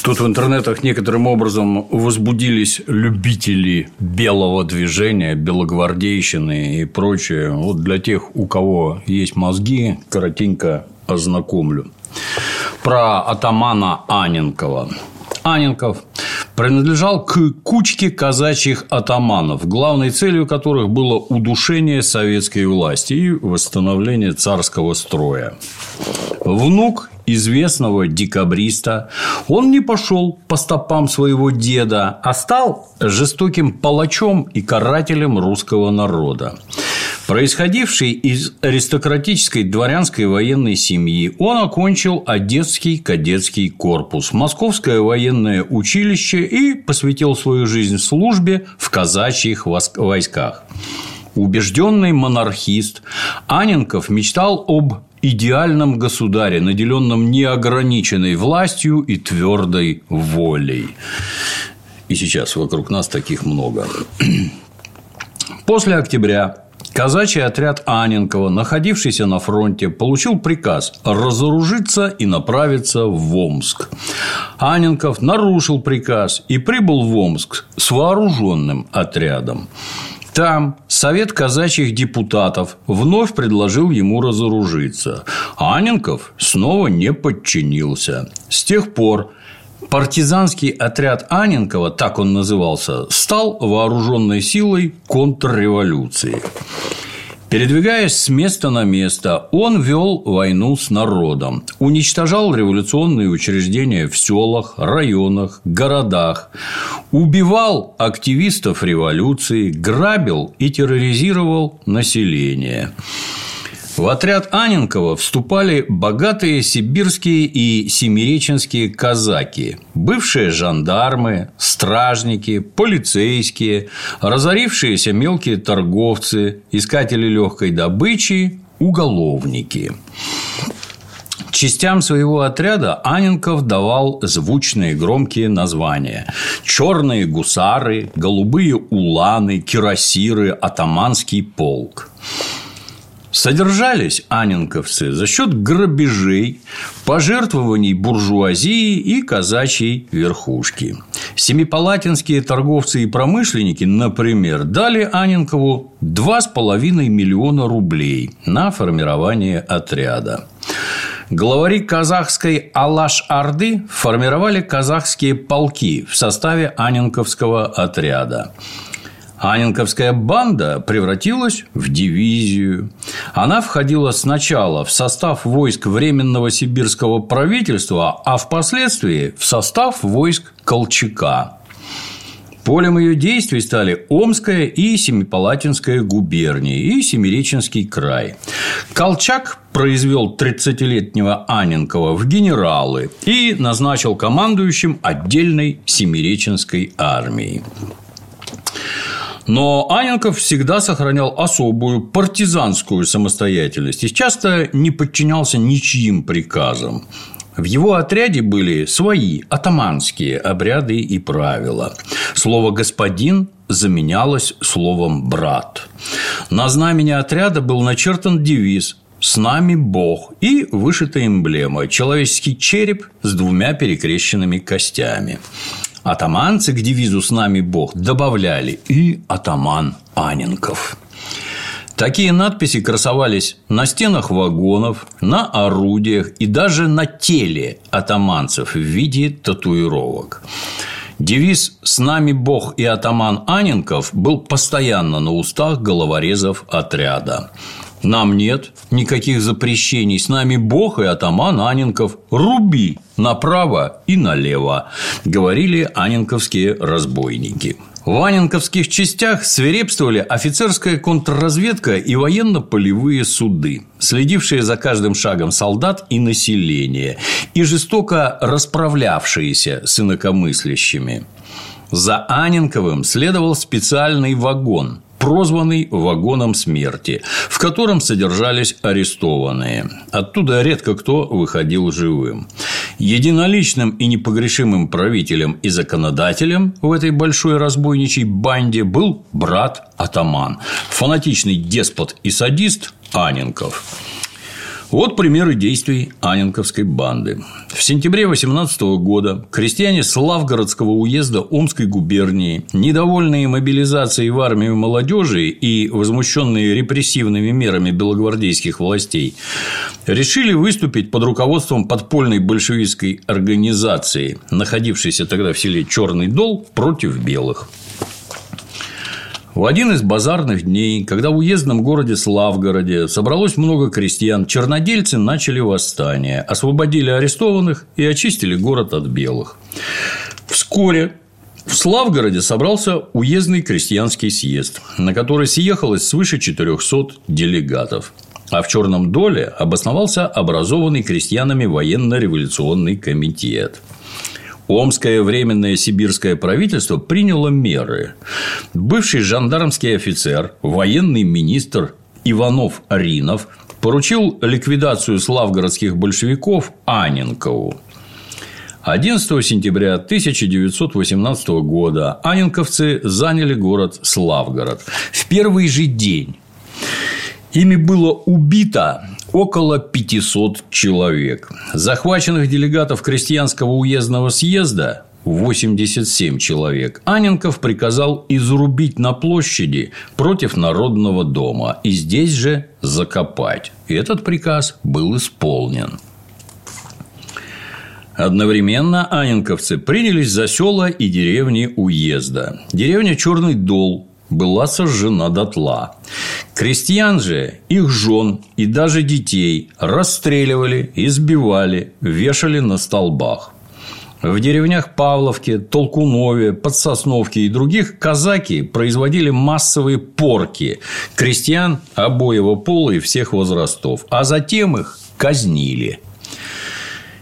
Тут в интернетах некоторым образом возбудились любители белого движения, белогвардейщины и прочее. Вот для тех, у кого есть мозги, коротенько ознакомлю. Про атамана Аненкова. Аненков принадлежал к кучке казачьих атаманов, главной целью которых было удушение советской власти и восстановление царского строя. Внук известного декабриста, он не пошел по стопам своего деда, а стал жестоким палачом и карателем русского народа. Происходивший из аристократической дворянской военной семьи, он окончил Одесский кадетский корпус, Московское военное училище и посвятил свою жизнь службе в казачьих войсках. Убежденный монархист, Аненков мечтал об идеальном государе, наделенном неограниченной властью и твердой волей. И сейчас вокруг нас таких много. После октября Казачий отряд Аненкова, находившийся на фронте, получил приказ разоружиться и направиться в Омск. Аненков нарушил приказ и прибыл в Омск с вооруженным отрядом. Там Совет казачьих депутатов вновь предложил ему разоружиться. Аненков снова не подчинился. С тех пор партизанский отряд Аненкова, так он назывался, стал вооруженной силой контрреволюции. Передвигаясь с места на место, он вел войну с народом, уничтожал революционные учреждения в селах, районах, городах, убивал активистов революции, грабил и терроризировал население. В отряд Аненкова вступали богатые сибирские и семиреченские казаки, бывшие жандармы, стражники, полицейские, разорившиеся мелкие торговцы, искатели легкой добычи, уголовники. Частям своего отряда Аненков давал звучные громкие названия. Черные гусары, голубые уланы, кирасиры, атаманский полк. Содержались анинковцы за счет грабежей, пожертвований буржуазии и казачьей верхушки. Семипалатинские торговцы и промышленники, например, дали Анинкову 2,5 миллиона рублей на формирование отряда. Главари казахской Алаш-Орды формировали казахские полки в составе Анинковского отряда. Анинковская банда превратилась в дивизию. Она входила сначала в состав войск Временного сибирского правительства, а впоследствии в состав войск Колчака. Полем ее действий стали Омская и Семипалатинская губернии и Семиреченский край. Колчак произвел 30-летнего Аненкова в генералы и назначил командующим отдельной Семиреченской армией. Но Аненков всегда сохранял особую партизанскую самостоятельность и часто не подчинялся ничьим приказам. В его отряде были свои атаманские обряды и правила. Слово «господин» заменялось словом «брат». На знамени отряда был начертан девиз «С нами Бог» и вышита эмблема – человеческий череп с двумя перекрещенными костями. Атаманцы к девизу «С нами Бог» добавляли и атаман Аненков. Такие надписи красовались на стенах вагонов, на орудиях и даже на теле атаманцев в виде татуировок. Девиз «С нами Бог и атаман Аненков» был постоянно на устах головорезов отряда. Нам нет никаких запрещений. С нами Бог и атаман Аненков. Руби направо и налево, говорили аненковские разбойники. В аненковских частях свирепствовали офицерская контрразведка и военно-полевые суды, следившие за каждым шагом солдат и населения, и жестоко расправлявшиеся с инакомыслящими. За Аненковым следовал специальный вагон, прозванный «вагоном смерти», в котором содержались арестованные. Оттуда редко кто выходил живым. Единоличным и непогрешимым правителем и законодателем в этой большой разбойничьей банде был брат Атаман, фанатичный деспот и садист Аненков. Вот примеры действий Аненковской банды. В сентябре 18 года крестьяне Славгородского уезда Омской губернии, недовольные мобилизацией в армию молодежи и возмущенные репрессивными мерами белогвардейских властей, решили выступить под руководством подпольной большевистской организации, находившейся тогда в селе Черный Дол, против белых. В один из базарных дней, когда в уездном городе Славгороде собралось много крестьян, чернодельцы начали восстание, освободили арестованных и очистили город от белых. Вскоре в Славгороде собрался уездный крестьянский съезд, на который съехалось свыше 400 делегатов. А в Черном Доле обосновался образованный крестьянами военно-революционный комитет. Омское временное сибирское правительство приняло меры. Бывший жандармский офицер, военный министр Иванов Аринов поручил ликвидацию славгородских большевиков Аненкову. 11 сентября 1918 года аненковцы заняли город Славгород. В первый же день ими было убито около 500 человек. Захваченных делегатов крестьянского уездного съезда 87 человек. Аненков приказал изрубить на площади против Народного дома и здесь же закопать. Этот приказ был исполнен. Одновременно аненковцы принялись за села и деревни уезда. Деревня Черный Дол была сожжена дотла. Крестьян же, их жен и даже детей расстреливали, избивали, вешали на столбах. В деревнях Павловке, Толкунове, Подсосновке и других казаки производили массовые порки крестьян обоего пола и всех возрастов, а затем их казнили.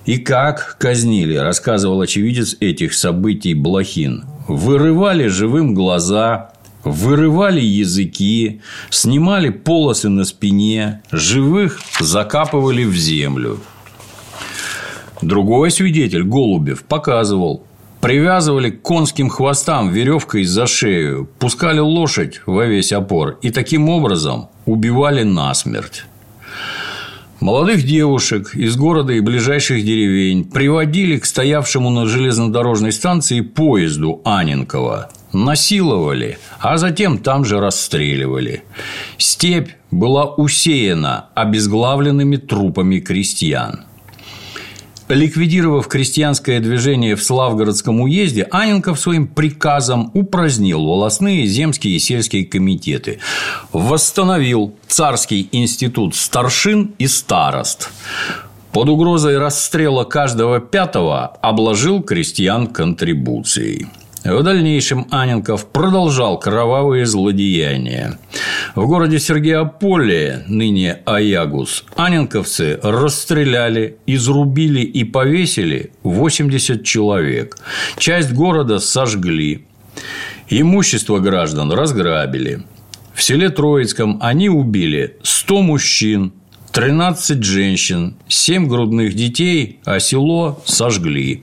И как казнили, рассказывал очевидец этих событий Блохин. Вырывали живым глаза, вырывали языки, снимали полосы на спине, живых закапывали в землю. Другой свидетель, Голубев, показывал, привязывали к конским хвостам веревкой за шею, пускали лошадь во весь опор и таким образом убивали насмерть. Молодых девушек из города и ближайших деревень приводили к стоявшему на железнодорожной станции поезду Аненкова насиловали, а затем там же расстреливали. Степь была усеяна обезглавленными трупами крестьян. Ликвидировав крестьянское движение в Славгородском уезде, Аненков своим приказом упразднил волосные, земские и сельские комитеты, восстановил Царский институт старшин и старост, под угрозой расстрела каждого пятого обложил крестьян контрибуцией. В дальнейшем Аненков продолжал кровавые злодеяния. В городе Сергеополе, ныне Аягус, аненковцы расстреляли, изрубили и повесили 80 человек. Часть города сожгли. Имущество граждан разграбили. В селе Троицком они убили 100 мужчин, 13 женщин, 7 грудных детей, а село сожгли.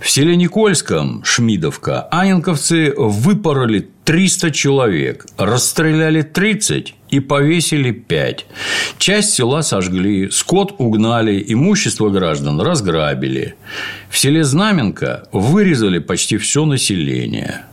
В селе Никольском, Шмидовка, аненковцы выпороли 300 человек, расстреляли 30 и повесили 5. Часть села сожгли, скот угнали, имущество граждан разграбили. В селе Знаменка вырезали почти все население.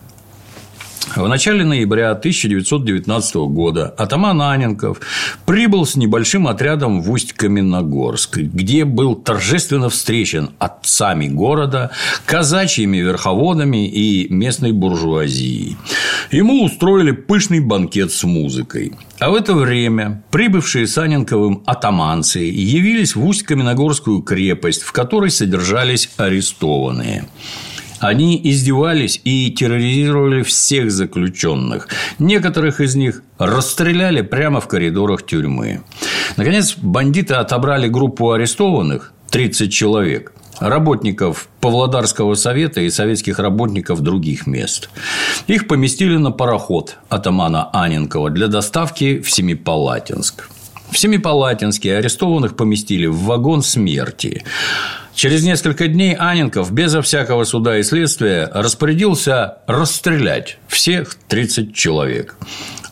В начале ноября 1919 года атаман Аненков прибыл с небольшим отрядом в Усть-Каменогорск, где был торжественно встречен отцами города, казачьими верховодами и местной буржуазией. Ему устроили пышный банкет с музыкой. А в это время прибывшие с Аненковым атаманцы явились в Усть-Каменогорскую крепость, в которой содержались арестованные. Они издевались и терроризировали всех заключенных. Некоторых из них расстреляли прямо в коридорах тюрьмы. Наконец, бандиты отобрали группу арестованных 30 человек работников Павлодарского совета и советских работников других мест. Их поместили на пароход атамана Аненкова для доставки в Семипалатинск. В Семипалатинске арестованных поместили в вагон смерти. Через несколько дней Аненков безо всякого суда и следствия распорядился расстрелять всех 30 человек.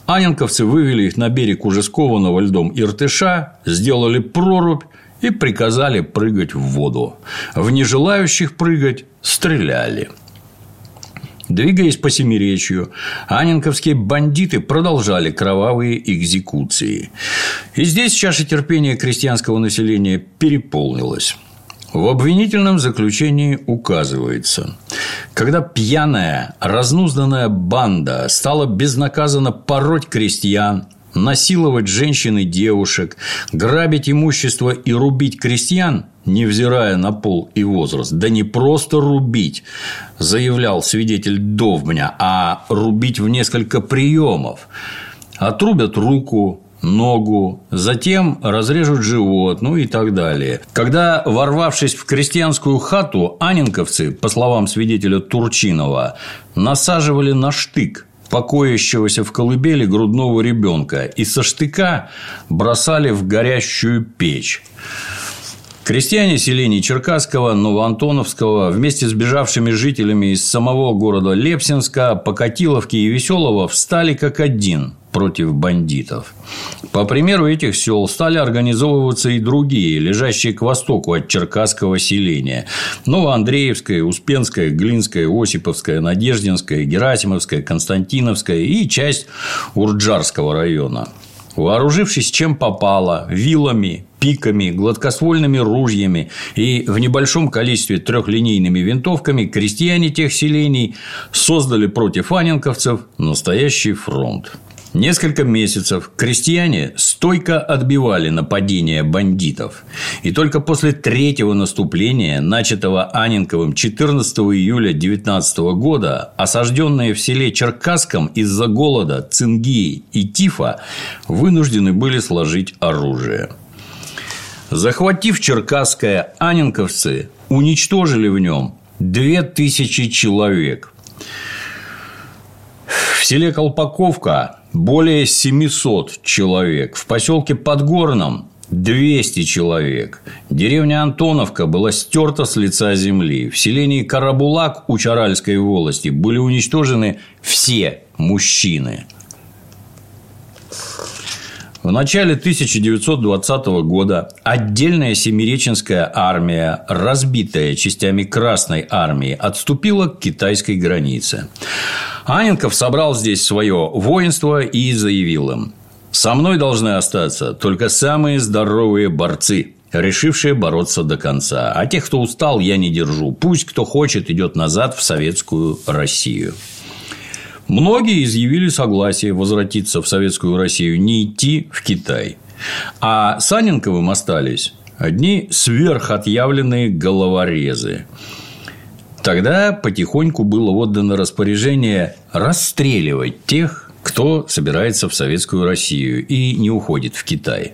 Аненковцы вывели их на берег уже скованного льдом Иртыша, сделали прорубь и приказали прыгать в воду. В нежелающих прыгать стреляли. Двигаясь по Семиречью, анинковские бандиты продолжали кровавые экзекуции. И здесь чаша терпения крестьянского населения переполнилась. В обвинительном заключении указывается, когда пьяная, разнузданная банда стала безнаказанно пороть крестьян, насиловать женщин и девушек, грабить имущество и рубить крестьян, невзирая на пол и возраст, да не просто рубить, заявлял свидетель Довбня, а рубить в несколько приемов. Отрубят руку, ногу, затем разрежут живот, ну и так далее. Когда, ворвавшись в крестьянскую хату, анинковцы, по словам свидетеля Турчинова, насаживали на штык покоящегося в колыбели грудного ребенка и со штыка бросали в горящую печь. Крестьяне селений Черкасского, Новоантоновского вместе с бежавшими жителями из самого города Лепсинска, Покатиловки и Веселого встали как один против бандитов. По примеру этих сел стали организовываться и другие, лежащие к востоку от Черкасского селения. Новоандреевское, Успенское, Глинское, Осиповское, Надеждинское, Герасимовское, Константиновское и часть Урджарского района. Вооружившись чем попало, вилами, пиками, гладкоствольными ружьями и в небольшом количестве трехлинейными винтовками, крестьяне тех селений создали против анинковцев настоящий фронт. Несколько месяцев крестьяне стойко отбивали нападения бандитов. И только после третьего наступления, начатого Анинковым 14 июля 19 года, осажденные в селе Черкасском из-за голода, цинги и тифа, вынуждены были сложить оружие. Захватив Черкасское, анинковцы уничтожили в нем две тысячи человек. В селе Колпаковка более 700 человек. В поселке Подгорном 200 человек. Деревня Антоновка была стерта с лица земли. В селении Карабулак у Чаральской волости были уничтожены все мужчины. В начале 1920 года отдельная Семиреченская армия, разбитая частями Красной армии, отступила к китайской границе. Аненков собрал здесь свое воинство и заявил им «Со мной должны остаться только самые здоровые борцы, решившие бороться до конца. А тех, кто устал, я не держу. Пусть кто хочет идет назад в советскую Россию». Многие изъявили согласие возвратиться в Советскую Россию, не идти в Китай. А Саненковым остались одни сверхотъявленные головорезы. Тогда потихоньку было отдано распоряжение расстреливать тех, кто собирается в Советскую Россию и не уходит в Китай.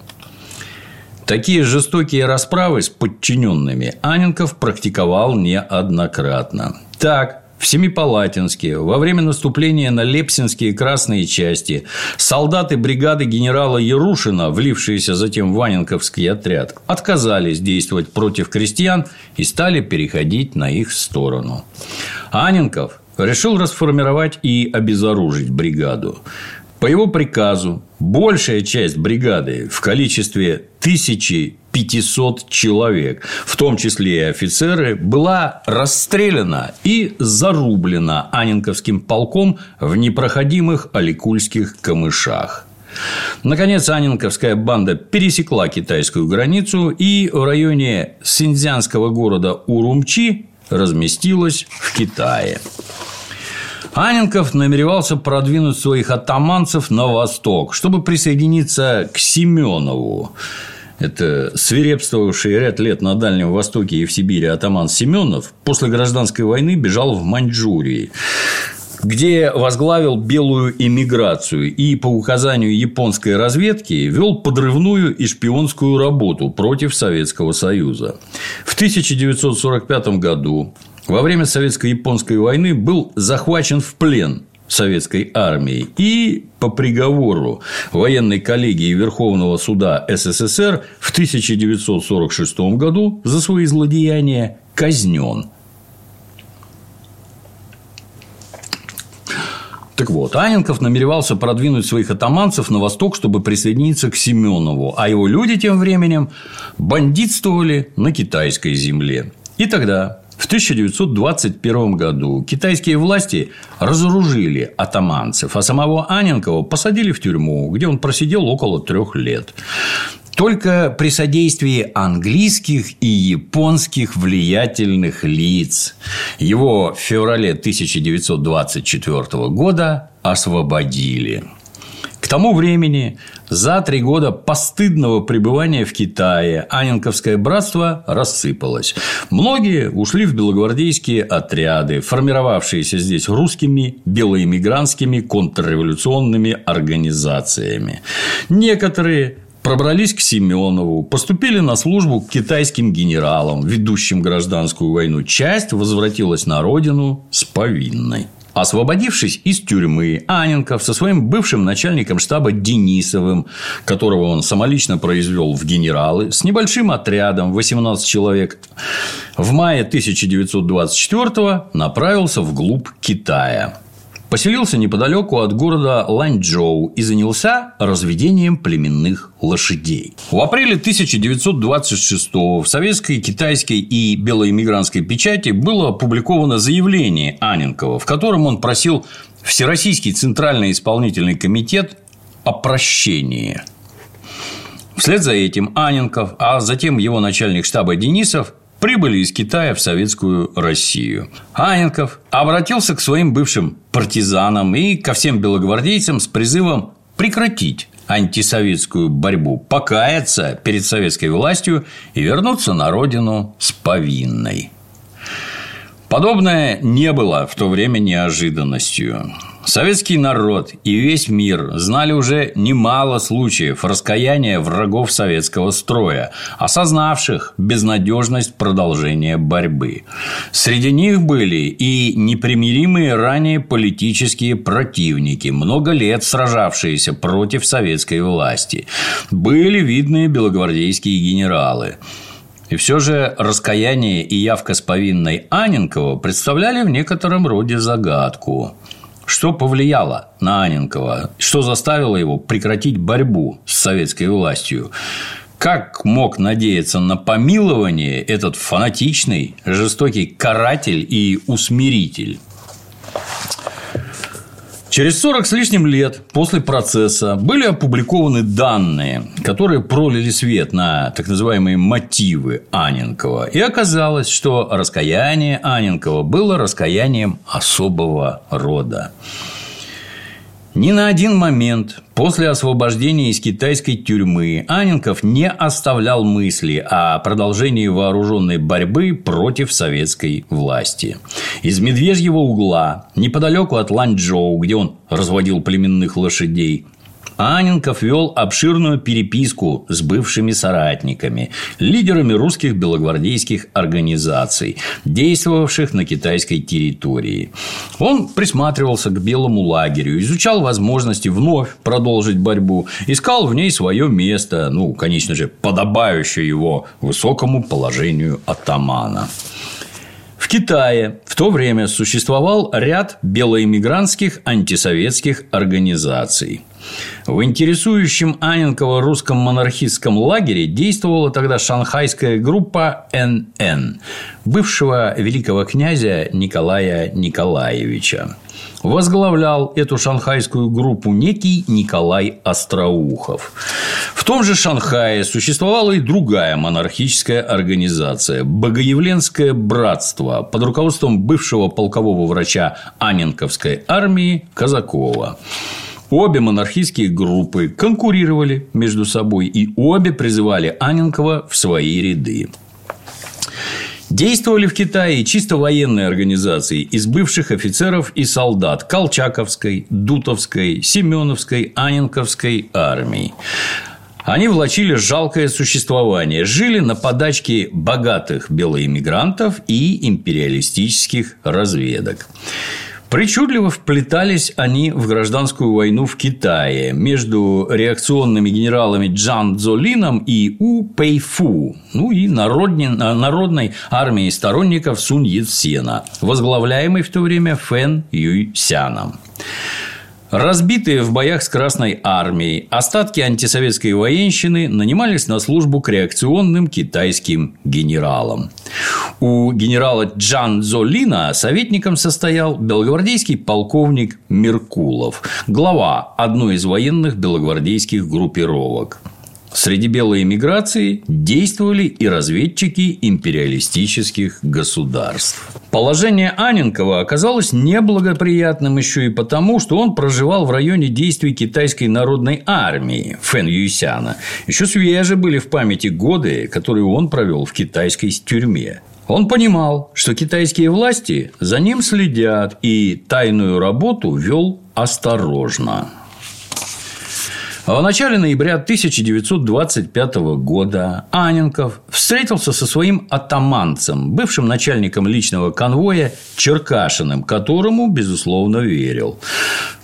Такие жестокие расправы с подчиненными Аненков практиковал неоднократно. Так, в Семипалатинске во время наступления на Лепсинские красные части солдаты бригады генерала Ярушина, влившиеся затем в Ваненковский отряд, отказались действовать против крестьян и стали переходить на их сторону. Аненков решил расформировать и обезоружить бригаду. По его приказу большая часть бригады в количестве 1500 человек, в том числе и офицеры, была расстреляна и зарублена Анинковским полком в непроходимых Аликульских камышах. Наконец, Анинковская банда пересекла китайскую границу и в районе синьцзянского города Урумчи разместилась в Китае. Аненков намеревался продвинуть своих атаманцев на восток, чтобы присоединиться к Семенову. Это свирепствовавший ряд лет на Дальнем Востоке и в Сибири атаман Семенов после гражданской войны бежал в Маньчжурии где возглавил белую эмиграцию и по указанию японской разведки вел подрывную и шпионскую работу против Советского Союза. В 1945 году во время Советско-японской войны был захвачен в плен советской армией и по приговору военной коллегии Верховного суда СССР в 1946 году за свои злодеяния казнен. Так вот, Аненков намеревался продвинуть своих атаманцев на восток, чтобы присоединиться к Семенову, а его люди тем временем бандитствовали на китайской земле. И тогда, в 1921 году, китайские власти разоружили атаманцев, а самого Аненкова посадили в тюрьму, где он просидел около трех лет. Только при содействии английских и японских влиятельных лиц его в феврале 1924 года освободили. К тому времени, за три года постыдного пребывания в Китае, Анинковское братство рассыпалось. Многие ушли в белогвардейские отряды, формировавшиеся здесь русскими белоэмигрантскими контрреволюционными организациями. Некоторые пробрались к Семенову, поступили на службу к китайским генералам, ведущим гражданскую войну. Часть возвратилась на родину с повинной. Освободившись из тюрьмы, Аненков со своим бывшим начальником штаба Денисовым, которого он самолично произвел в генералы, с небольшим отрядом 18 человек, в мае 1924 направился вглубь Китая поселился неподалеку от города Ланчжоу и занялся разведением племенных лошадей. В апреле 1926 в советской, китайской и белоэмигрантской печати было опубликовано заявление Аненкова, в котором он просил Всероссийский Центральный исполнительный комитет о прощении. Вслед за этим Аненков, а затем его начальник штаба Денисов прибыли из Китая в советскую Россию. Аненков обратился к своим бывшим партизанам и ко всем белогвардейцам с призывом прекратить антисоветскую борьбу, покаяться перед советской властью и вернуться на родину с повинной. Подобное не было в то время неожиданностью. Советский народ и весь мир знали уже немало случаев раскаяния врагов советского строя, осознавших безнадежность продолжения борьбы. Среди них были и непримиримые ранее политические противники, много лет сражавшиеся против советской власти. Были видные белогвардейские генералы. И все же раскаяние и явка с повинной Аненкова представляли в некотором роде загадку. Что повлияло на Аненкова? Что заставило его прекратить борьбу с советской властью? Как мог надеяться на помилование этот фанатичный, жестокий каратель и усмиритель? Через 40 с лишним лет после процесса были опубликованы данные, которые пролили свет на так называемые мотивы Аненкова. И оказалось, что раскаяние Аненкова было раскаянием особого рода. Ни на один момент после освобождения из китайской тюрьмы Аненков не оставлял мысли о продолжении вооруженной борьбы против советской власти. Из Медвежьего угла, неподалеку от Ланчжоу, где он разводил племенных лошадей, Аненков вел обширную переписку с бывшими соратниками, лидерами русских белогвардейских организаций, действовавших на китайской территории. Он присматривался к белому лагерю, изучал возможности вновь продолжить борьбу, искал в ней свое место, ну, конечно же, подобающее его высокому положению атамана. В Китае в то время существовал ряд белоэмигрантских антисоветских организаций. В интересующем Аненкова русском монархистском лагере действовала тогда шанхайская группа НН, бывшего великого князя Николая Николаевича. Возглавлял эту шанхайскую группу некий Николай Остроухов. В том же Шанхае существовала и другая монархическая организация – Богоявленское братство под руководством бывшего полкового врача Аненковской армии Казакова. Обе монархистские группы конкурировали между собой и обе призывали Аненкова в свои ряды. Действовали в Китае чисто военные организации из бывших офицеров и солдат Колчаковской, Дутовской, Семеновской, Аненковской армий. Они влачили жалкое существование, жили на подачке богатых белоэмигрантов и империалистических разведок. Причудливо вплетались они в гражданскую войну в Китае между реакционными генералами Джан Цзолином и У Пэйфу, ну и народной, народной армией сторонников Сунь Яцена, возглавляемой в то время Фэн Юйсяном. Разбитые в боях с Красной Армией, остатки антисоветской военщины нанимались на службу к реакционным китайским генералам. У генерала Джан Золина советником состоял белогвардейский полковник Меркулов, глава одной из военных белогвардейских группировок. Среди белой эмиграции действовали и разведчики империалистических государств. Положение Аненкова оказалось неблагоприятным еще и потому, что он проживал в районе действий китайской народной армии Фэн Юйсяна. Еще свежи были в памяти годы, которые он провел в китайской тюрьме. Он понимал, что китайские власти за ним следят и тайную работу вел осторожно. А в начале ноября 1925 года Аненков встретился со своим атаманцем, бывшим начальником личного конвоя Черкашиным, которому, безусловно, верил.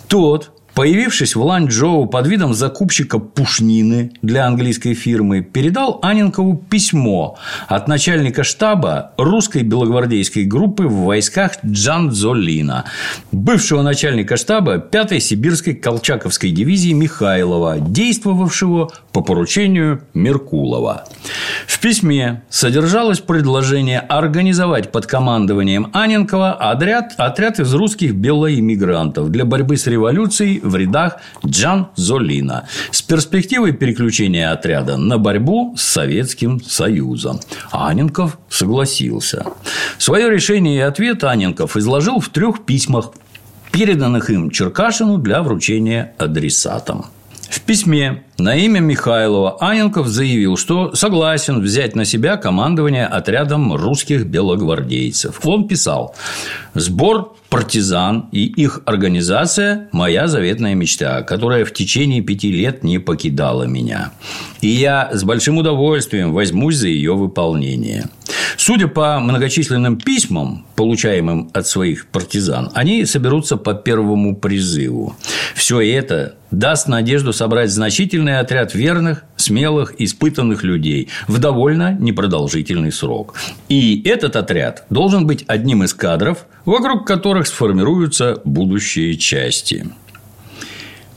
Тот появившись в Ланчжоу под видом закупщика пушнины для английской фирмы, передал Аненкову письмо от начальника штаба русской белогвардейской группы в войсках Джан Золина, бывшего начальника штаба 5-й сибирской колчаковской дивизии Михайлова, действовавшего по поручению Меркулова. В письме содержалось предложение организовать под командованием Аненкова отряд, отряд из русских белоиммигрантов для борьбы с революцией в рядах Джан Золина с перспективой переключения отряда на борьбу с Советским Союзом. Аненков согласился. Свое решение и ответ Аненков изложил в трех письмах, переданных им Черкашину для вручения адресатам. В письме на имя Михайлова Аненков заявил, что согласен взять на себя командование отрядом русских белогвардейцев. Он писал «Сбор партизан и их организация – моя заветная мечта, которая в течение пяти лет не покидала меня. И я с большим удовольствием возьмусь за ее выполнение. Судя по многочисленным письмам, получаемым от своих партизан, они соберутся по первому призыву. Все это даст надежду собрать значительный отряд верных, смелых, испытанных людей в довольно непродолжительный срок. И этот отряд должен быть одним из кадров, вокруг которых сформируются будущие части.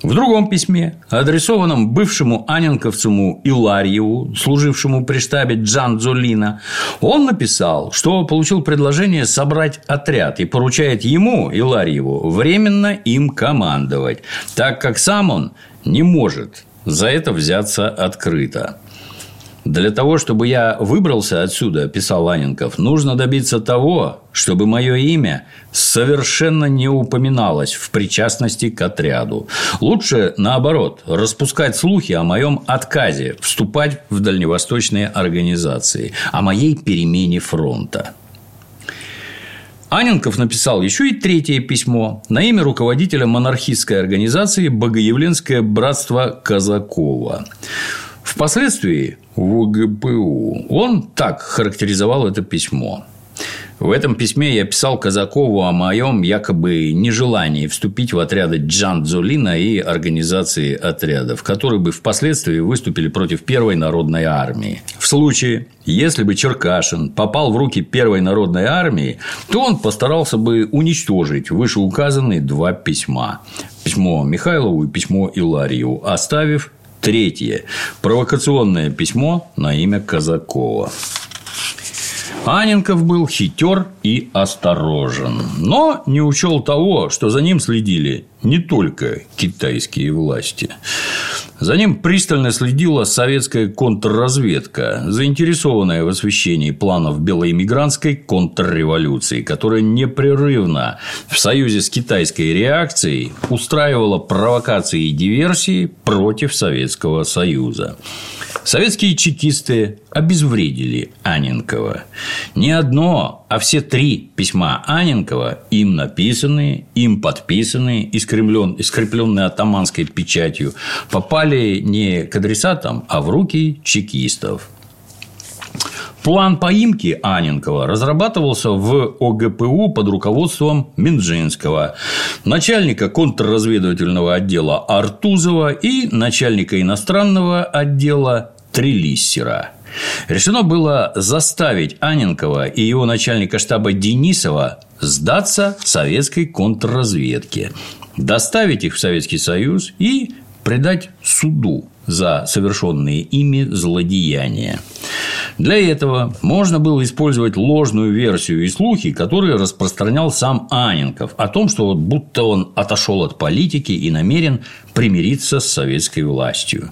В другом письме, адресованном бывшему аненковцу Иларьеву, служившему при штабе Джан Золина, он написал, что получил предложение собрать отряд и поручает ему, Иларьеву, временно им командовать, так как сам он не может за это взяться открыто. Для того, чтобы я выбрался отсюда, писал Аненков, нужно добиться того, чтобы мое имя совершенно не упоминалось в причастности к отряду. Лучше, наоборот, распускать слухи о моем отказе вступать в дальневосточные организации, о моей перемене фронта. Аненков написал еще и третье письмо на имя руководителя монархистской организации «Богоявленское братство Казакова». Впоследствии в УГПУ он так характеризовал это письмо. В этом письме я писал Казакову о моем якобы нежелании вступить в отряды Джан Дзулина и организации отрядов, которые бы впоследствии выступили против Первой народной армии. В случае, если бы Черкашин попал в руки Первой народной армии, то он постарался бы уничтожить вышеуказанные два письма. Письмо Михайлову и письмо Иларию, оставив Третье. Провокационное письмо на имя Казакова. Аненков был хитер и осторожен, но не учел того, что за ним следили не только китайские власти. За ним пристально следила советская контрразведка, заинтересованная в освещении планов белоэмигрантской контрреволюции, которая непрерывно в союзе с китайской реакцией устраивала провокации и диверсии против Советского Союза. Советские чекисты обезвредили Аненкова. Не одно, а все три письма Аненкова, им написанные, им подписанные, искрепленные атаманской печатью, попали не к адресатам, а в руки чекистов. План поимки Аненкова разрабатывался в ОГПУ под руководством Минжинского, начальника контрразведывательного отдела Артузова и начальника иностранного отдела Трелиссера. Решено было заставить Аненкова и его начальника штаба Денисова сдаться советской контрразведке. доставить их в Советский Союз и предать суду за совершенные ими злодеяния. Для этого можно было использовать ложную версию и слухи, которые распространял сам Аненков о том, что вот будто он отошел от политики и намерен примириться с советской властью.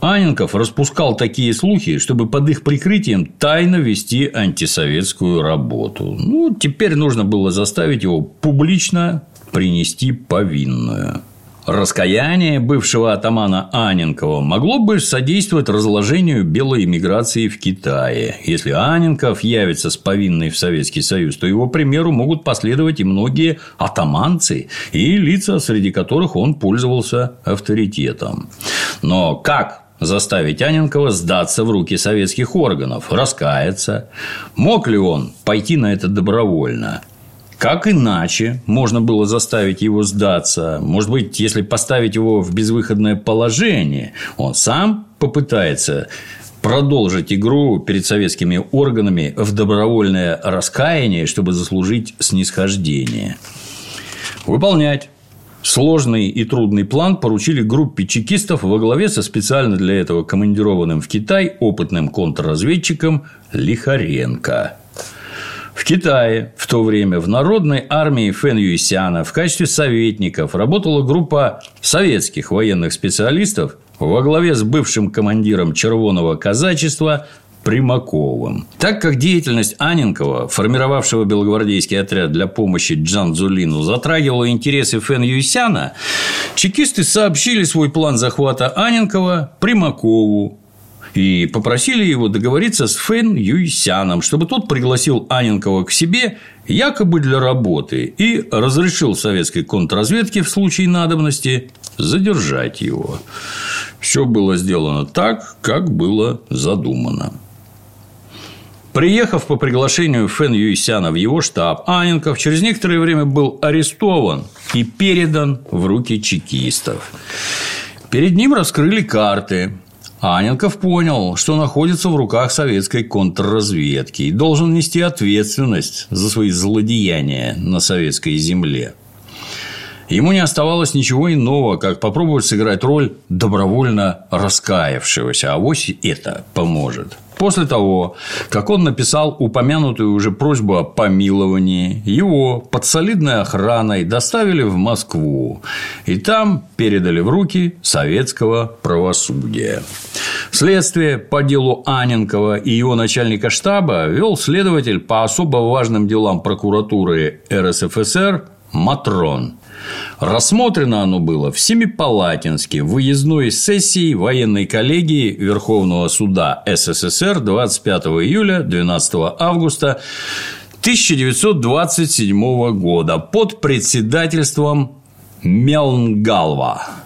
Аненков распускал такие слухи, чтобы под их прикрытием тайно вести антисоветскую работу. Ну, теперь нужно было заставить его публично принести повинную. Раскаяние бывшего атамана Аненкова могло бы содействовать разложению белой эмиграции в Китае. Если Аненков явится с повинной в Советский Союз, то его примеру могут последовать и многие атаманцы и лица, среди которых он пользовался авторитетом. Но как заставить Аненкова сдаться в руки советских органов, раскаяться? Мог ли он пойти на это добровольно? Как иначе можно было заставить его сдаться? Может быть, если поставить его в безвыходное положение, он сам попытается продолжить игру перед советскими органами в добровольное раскаяние, чтобы заслужить снисхождение. Выполнять Сложный и трудный план поручили группе чекистов во главе со специально для этого командированным в Китай опытным контрразведчиком Лихаренко. В Китае в то время в народной армии Фэн Юйсяна в качестве советников работала группа советских военных специалистов во главе с бывшим командиром червоного казачества Примаковым. Так как деятельность Аненкова, формировавшего белогвардейский отряд для помощи Джан Зулину, затрагивала интересы Фэн Юйсяна, чекисты сообщили свой план захвата Аненкова Примакову, и попросили его договориться с Фэн Юйсяном, чтобы тот пригласил Аненкова к себе якобы для работы и разрешил советской контрразведке в случае надобности задержать его. Все было сделано так, как было задумано. Приехав по приглашению Фэн Юйсяна в его штаб, Аненков через некоторое время был арестован и передан в руки чекистов. Перед ним раскрыли карты, Аненков понял, что находится в руках советской контрразведки и должен нести ответственность за свои злодеяния на советской земле. Ему не оставалось ничего иного, как попробовать сыграть роль добровольно раскаявшегося, а вось это поможет. После того, как он написал упомянутую уже просьбу о помиловании, его под солидной охраной доставили в Москву и там передали в руки советского правосудия. Следствие по делу Аненкова и его начальника штаба вел следователь по особо важным делам прокуратуры РСФСР Матрон. Рассмотрено оно было в Семипалатинске выездной сессии военной коллегии Верховного суда СССР 25 июля 12 августа 1927 года под председательством Мелнгалва.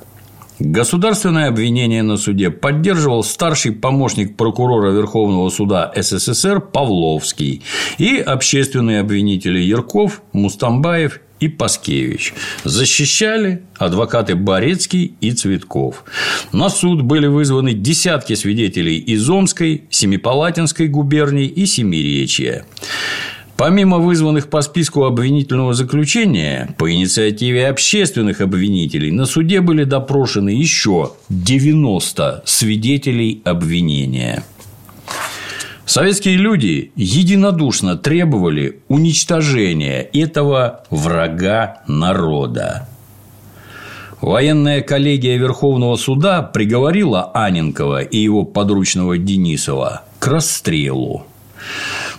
Государственное обвинение на суде поддерживал старший помощник прокурора Верховного суда СССР Павловский и общественные обвинители Ярков, Мустамбаев и Паскевич. Защищали адвокаты Борецкий и Цветков. На суд были вызваны десятки свидетелей из Омской, Семипалатинской губернии и Семиречья. Помимо вызванных по списку обвинительного заключения, по инициативе общественных обвинителей на суде были допрошены еще 90 свидетелей обвинения. Советские люди единодушно требовали уничтожения этого врага народа. Военная коллегия Верховного суда приговорила Аненкова и его подручного Денисова к расстрелу.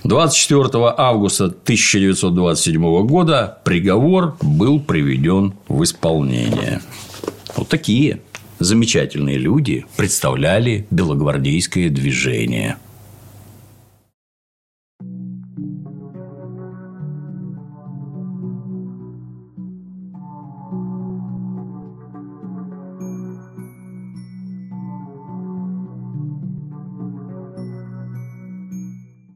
24 августа 1927 года приговор был приведен в исполнение. Вот такие замечательные люди представляли белогвардейское движение –